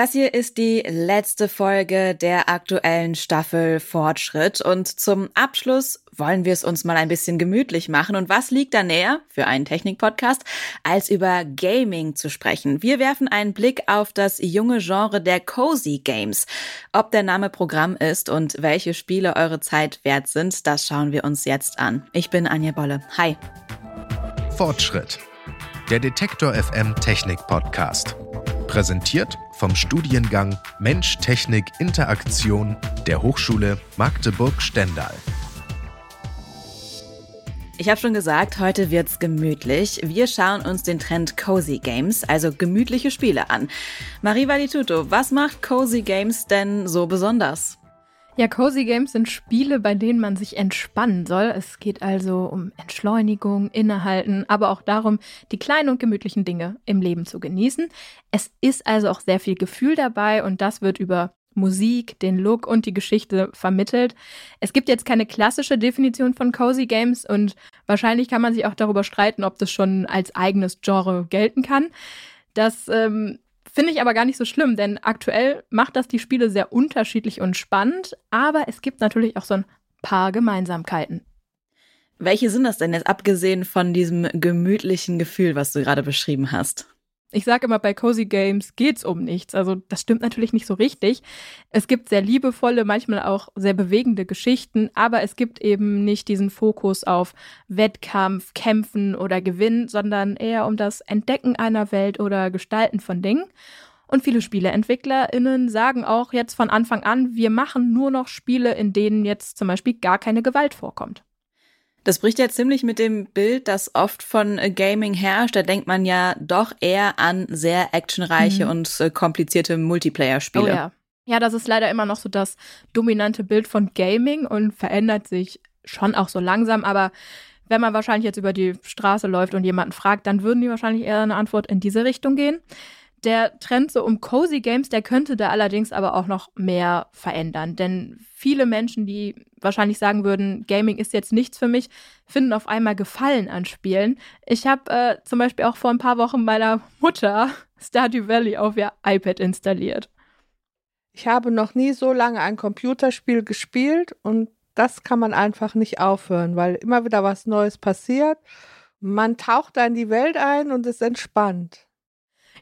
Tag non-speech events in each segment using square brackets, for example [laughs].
Das hier ist die letzte Folge der aktuellen Staffel Fortschritt und zum Abschluss wollen wir es uns mal ein bisschen gemütlich machen. Und was liegt da näher für einen Technik-Podcast, als über Gaming zu sprechen? Wir werfen einen Blick auf das junge Genre der Cozy Games. Ob der Name Programm ist und welche Spiele eure Zeit wert sind, das schauen wir uns jetzt an. Ich bin Anja Bolle. Hi. Fortschritt. Der Detektor FM Technik Podcast. Präsentiert vom Studiengang Mensch, Technik, Interaktion der Hochschule Magdeburg-Stendal. Ich habe schon gesagt, heute wird's gemütlich. Wir schauen uns den Trend Cozy Games, also gemütliche Spiele an. Marie Valituto, was macht Cozy Games denn so besonders? Ja, Cozy Games sind Spiele, bei denen man sich entspannen soll. Es geht also um Entschleunigung, Innehalten, aber auch darum, die kleinen und gemütlichen Dinge im Leben zu genießen. Es ist also auch sehr viel Gefühl dabei und das wird über Musik, den Look und die Geschichte vermittelt. Es gibt jetzt keine klassische Definition von Cozy Games und wahrscheinlich kann man sich auch darüber streiten, ob das schon als eigenes Genre gelten kann. Das ähm, Finde ich aber gar nicht so schlimm, denn aktuell macht das die Spiele sehr unterschiedlich und spannend, aber es gibt natürlich auch so ein paar Gemeinsamkeiten. Welche sind das denn jetzt, abgesehen von diesem gemütlichen Gefühl, was du gerade beschrieben hast? Ich sage immer, bei Cozy Games geht's um nichts. Also das stimmt natürlich nicht so richtig. Es gibt sehr liebevolle, manchmal auch sehr bewegende Geschichten, aber es gibt eben nicht diesen Fokus auf Wettkampf, Kämpfen oder Gewinn, sondern eher um das Entdecken einer Welt oder Gestalten von Dingen. Und viele SpieleentwicklerInnen sagen auch jetzt von Anfang an, wir machen nur noch Spiele, in denen jetzt zum Beispiel gar keine Gewalt vorkommt. Das bricht ja ziemlich mit dem Bild, das oft von äh, Gaming herrscht. Da denkt man ja doch eher an sehr actionreiche mhm. und äh, komplizierte Multiplayer-Spiele. Oh ja. ja, das ist leider immer noch so das dominante Bild von Gaming und verändert sich schon auch so langsam. Aber wenn man wahrscheinlich jetzt über die Straße läuft und jemanden fragt, dann würden die wahrscheinlich eher eine Antwort in diese Richtung gehen. Der Trend so um Cozy Games, der könnte da allerdings aber auch noch mehr verändern. Denn viele Menschen, die wahrscheinlich sagen würden, Gaming ist jetzt nichts für mich, finden auf einmal Gefallen an Spielen. Ich habe äh, zum Beispiel auch vor ein paar Wochen meiner Mutter [laughs] Stardew Valley auf ihr iPad installiert. Ich habe noch nie so lange ein Computerspiel gespielt und das kann man einfach nicht aufhören, weil immer wieder was Neues passiert. Man taucht da in die Welt ein und ist entspannt.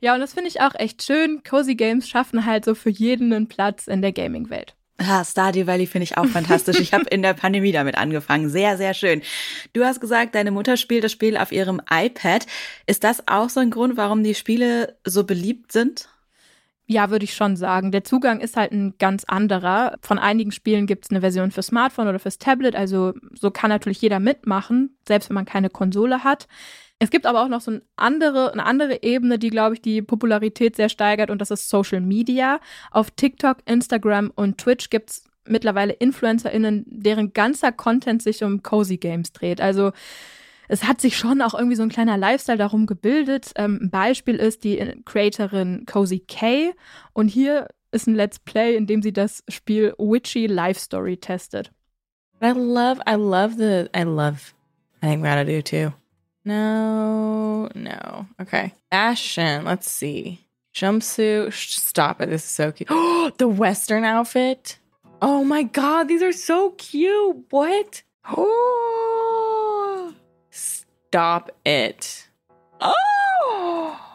Ja, und das finde ich auch echt schön. Cozy Games schaffen halt so für jeden einen Platz in der Gaming-Welt. Ah, Stardew Valley finde ich auch fantastisch. Ich habe [laughs] in der Pandemie damit angefangen. Sehr, sehr schön. Du hast gesagt, deine Mutter spielt das Spiel auf ihrem iPad. Ist das auch so ein Grund, warum die Spiele so beliebt sind? Ja, würde ich schon sagen. Der Zugang ist halt ein ganz anderer. Von einigen Spielen gibt es eine Version für Smartphone oder fürs Tablet. Also so kann natürlich jeder mitmachen, selbst wenn man keine Konsole hat. Es gibt aber auch noch so eine andere, eine andere Ebene, die, glaube ich, die Popularität sehr steigert und das ist Social Media. Auf TikTok, Instagram und Twitch gibt es mittlerweile InfluencerInnen, deren ganzer Content sich um Cozy Games dreht. Also es hat sich schon auch irgendwie so ein kleiner Lifestyle darum gebildet. Ähm, ein Beispiel ist die Creatorin Cozy K. Und hier ist ein Let's Play, in dem sie das Spiel Witchy Life Story testet. I love, I love the, I love, I think gonna do too. No, no. Okay. Fashion. Let's see. Jumpsuit. Stop it. This is so cute. Oh, [gasps] the Western outfit. Oh my God. These are so cute. What? Oh. [gasps] Stop it. Oh. [gasps]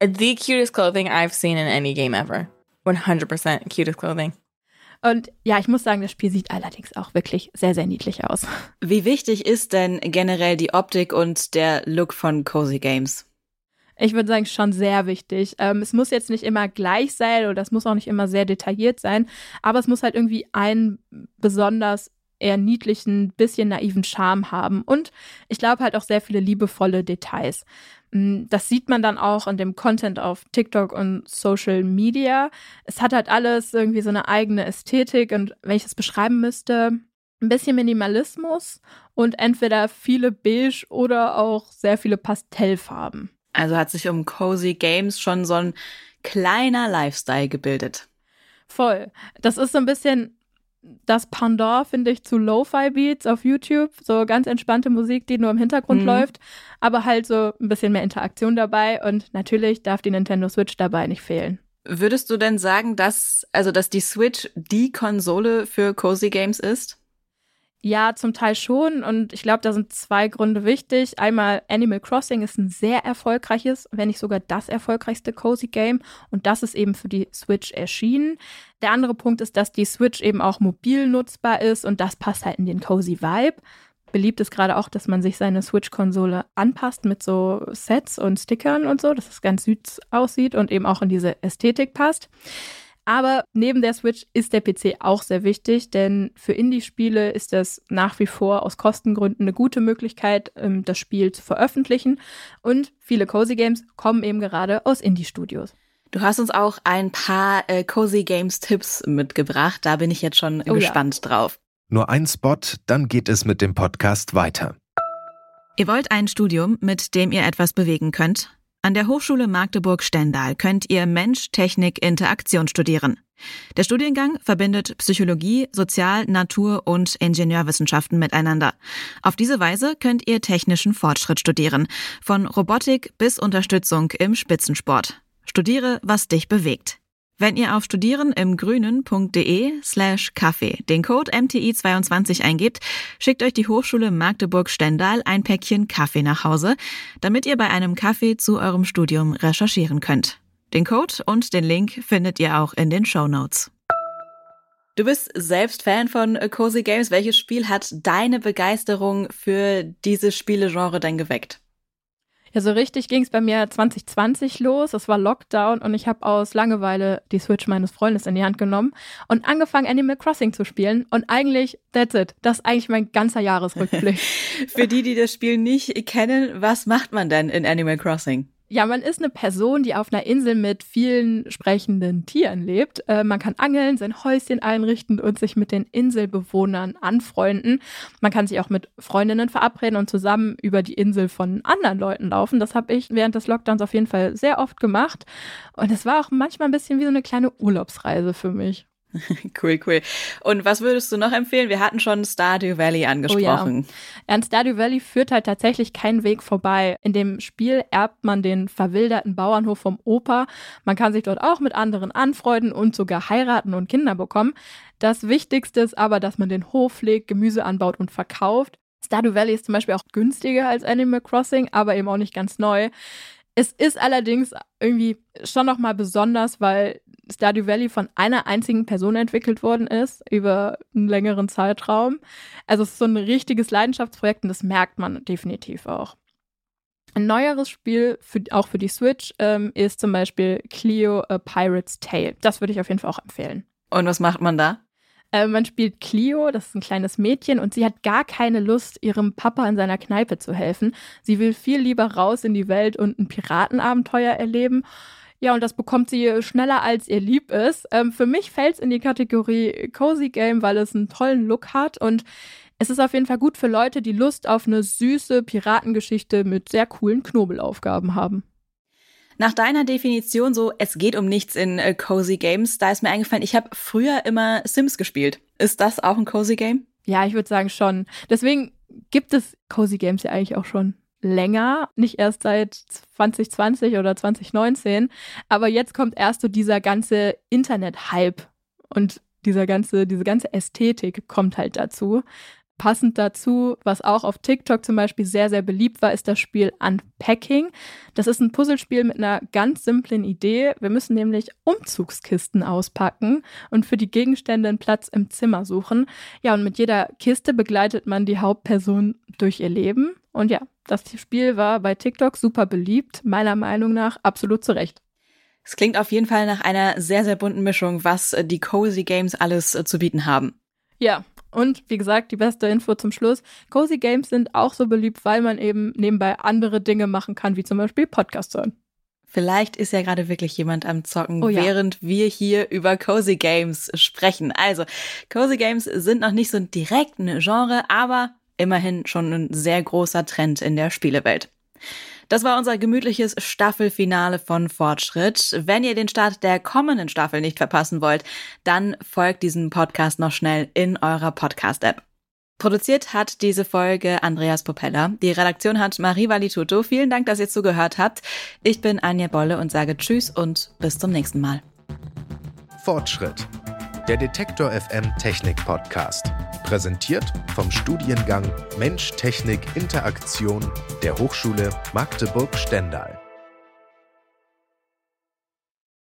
The cutest clothing I've seen in any game ever. 100% cutest clothing. Und ja, ich muss sagen, das Spiel sieht allerdings auch wirklich sehr, sehr niedlich aus. Wie wichtig ist denn generell die Optik und der Look von Cozy Games? Ich würde sagen, schon sehr wichtig. Ähm, es muss jetzt nicht immer gleich sein oder es muss auch nicht immer sehr detailliert sein, aber es muss halt irgendwie einen besonders eher niedlichen, bisschen naiven Charme haben. Und ich glaube halt auch sehr viele liebevolle Details. Mm, das sieht man dann auch in dem Content auf TikTok und Social Media. Es hat halt alles irgendwie so eine eigene Ästhetik und wenn ich das beschreiben müsste, ein bisschen Minimalismus und entweder viele beige oder auch sehr viele Pastellfarben. Also hat sich um Cozy Games schon so ein kleiner Lifestyle gebildet. Voll. Das ist so ein bisschen das Pendant, finde ich, zu Lo-Fi-Beats auf YouTube. So ganz entspannte Musik, die nur im Hintergrund mhm. läuft, aber halt so ein bisschen mehr Interaktion dabei. Und natürlich darf die Nintendo Switch dabei nicht fehlen. Würdest du denn sagen, dass, also, dass die Switch die Konsole für Cozy Games ist? Ja, zum Teil schon. Und ich glaube, da sind zwei Gründe wichtig. Einmal, Animal Crossing ist ein sehr erfolgreiches, wenn nicht sogar das erfolgreichste Cozy Game. Und das ist eben für die Switch erschienen. Der andere Punkt ist, dass die Switch eben auch mobil nutzbar ist und das passt halt in den Cozy Vibe. Beliebt ist gerade auch, dass man sich seine Switch-Konsole anpasst mit so Sets und Stickern und so, dass es ganz süß aussieht und eben auch in diese Ästhetik passt. Aber neben der Switch ist der PC auch sehr wichtig, denn für Indie-Spiele ist das nach wie vor aus Kostengründen eine gute Möglichkeit, ähm, das Spiel zu veröffentlichen. Und viele Cozy Games kommen eben gerade aus Indie-Studios. Du hast uns auch ein paar äh, Cozy Games Tipps mitgebracht. Da bin ich jetzt schon oh, gespannt ja. drauf. Nur ein Spot, dann geht es mit dem Podcast weiter. Ihr wollt ein Studium, mit dem ihr etwas bewegen könnt? An der Hochschule Magdeburg-Stendal könnt ihr Mensch, Technik, Interaktion studieren. Der Studiengang verbindet Psychologie, Sozial-, Natur- und Ingenieurwissenschaften miteinander. Auf diese Weise könnt ihr technischen Fortschritt studieren, von Robotik bis Unterstützung im Spitzensport. Studiere, was dich bewegt. Wenn ihr auf studierenimgrünen.de slash Kaffee den Code MTI22 eingebt, schickt euch die Hochschule Magdeburg-Stendal ein Päckchen Kaffee nach Hause, damit ihr bei einem Kaffee zu eurem Studium recherchieren könnt. Den Code und den Link findet ihr auch in den Show Notes. Du bist selbst Fan von Cozy Games. Welches Spiel hat deine Begeisterung für dieses Spielegenre denn geweckt? Ja, so richtig ging es bei mir 2020 los. Es war Lockdown und ich habe aus Langeweile die Switch meines Freundes in die Hand genommen und angefangen, Animal Crossing zu spielen. Und eigentlich, that's it. Das ist eigentlich mein ganzer Jahresrückblick. [laughs] Für die, die das Spiel nicht kennen, was macht man denn in Animal Crossing? Ja, man ist eine Person, die auf einer Insel mit vielen sprechenden Tieren lebt. Äh, man kann angeln, sein Häuschen einrichten und sich mit den Inselbewohnern anfreunden. Man kann sich auch mit Freundinnen verabreden und zusammen über die Insel von anderen Leuten laufen. Das habe ich während des Lockdowns auf jeden Fall sehr oft gemacht. Und es war auch manchmal ein bisschen wie so eine kleine Urlaubsreise für mich. [laughs] Cool, cool. Und was würdest du noch empfehlen? Wir hatten schon Stardew Valley angesprochen. Oh ja. An Stardew Valley führt halt tatsächlich kein Weg vorbei. In dem Spiel erbt man den verwilderten Bauernhof vom Opa. Man kann sich dort auch mit anderen anfreunden und sogar heiraten und Kinder bekommen. Das Wichtigste ist aber, dass man den Hof pflegt, Gemüse anbaut und verkauft. Stardew Valley ist zum Beispiel auch günstiger als Animal Crossing, aber eben auch nicht ganz neu. Es ist allerdings irgendwie schon nochmal besonders, weil Stardew Valley von einer einzigen Person entwickelt worden ist über einen längeren Zeitraum. Also es ist so ein richtiges Leidenschaftsprojekt und das merkt man definitiv auch. Ein neueres Spiel, für, auch für die Switch, ähm, ist zum Beispiel Cleo A Pirate's Tale. Das würde ich auf jeden Fall auch empfehlen. Und was macht man da? Äh, man spielt Clio, das ist ein kleines Mädchen, und sie hat gar keine Lust, ihrem Papa in seiner Kneipe zu helfen. Sie will viel lieber raus in die Welt und ein Piratenabenteuer erleben. Ja, und das bekommt sie schneller, als ihr lieb ist. Ähm, für mich fällt es in die Kategorie Cozy Game, weil es einen tollen Look hat und es ist auf jeden Fall gut für Leute, die Lust auf eine süße Piratengeschichte mit sehr coolen Knobelaufgaben haben. Nach deiner Definition so, es geht um nichts in äh, Cozy Games, da ist mir eingefallen, ich habe früher immer Sims gespielt. Ist das auch ein Cozy Game? Ja, ich würde sagen schon. Deswegen gibt es Cozy Games ja eigentlich auch schon länger, nicht erst seit 2020 oder 2019, aber jetzt kommt erst so dieser ganze Internet-Hype und dieser ganze, diese ganze Ästhetik kommt halt dazu. Passend dazu, was auch auf TikTok zum Beispiel sehr, sehr beliebt war, ist das Spiel Unpacking. Das ist ein Puzzlespiel mit einer ganz simplen Idee. Wir müssen nämlich Umzugskisten auspacken und für die Gegenstände einen Platz im Zimmer suchen. Ja, und mit jeder Kiste begleitet man die Hauptperson durch ihr Leben. Und ja, das Spiel war bei TikTok super beliebt, meiner Meinung nach absolut zu Recht. Es klingt auf jeden Fall nach einer sehr, sehr bunten Mischung, was die Cozy Games alles äh, zu bieten haben. Ja, und wie gesagt, die beste Info zum Schluss. Cozy Games sind auch so beliebt, weil man eben nebenbei andere Dinge machen kann, wie zum Beispiel Podcast hören. Vielleicht ist ja gerade wirklich jemand am Zocken, oh ja. während wir hier über Cozy Games sprechen. Also, Cozy Games sind noch nicht so direkt ein Genre, aber immerhin schon ein sehr großer Trend in der Spielewelt. Das war unser gemütliches Staffelfinale von Fortschritt. Wenn ihr den Start der kommenden Staffel nicht verpassen wollt, dann folgt diesem Podcast noch schnell in eurer Podcast-App. Produziert hat diese Folge Andreas Popella. Die Redaktion hat Marie Valituto. Vielen Dank, dass ihr zugehört habt. Ich bin Anja Bolle und sage Tschüss und bis zum nächsten Mal. Fortschritt. Der Detektor FM Technik Podcast. Präsentiert vom Studiengang Mensch Technik Interaktion der Hochschule Magdeburg-Stendal.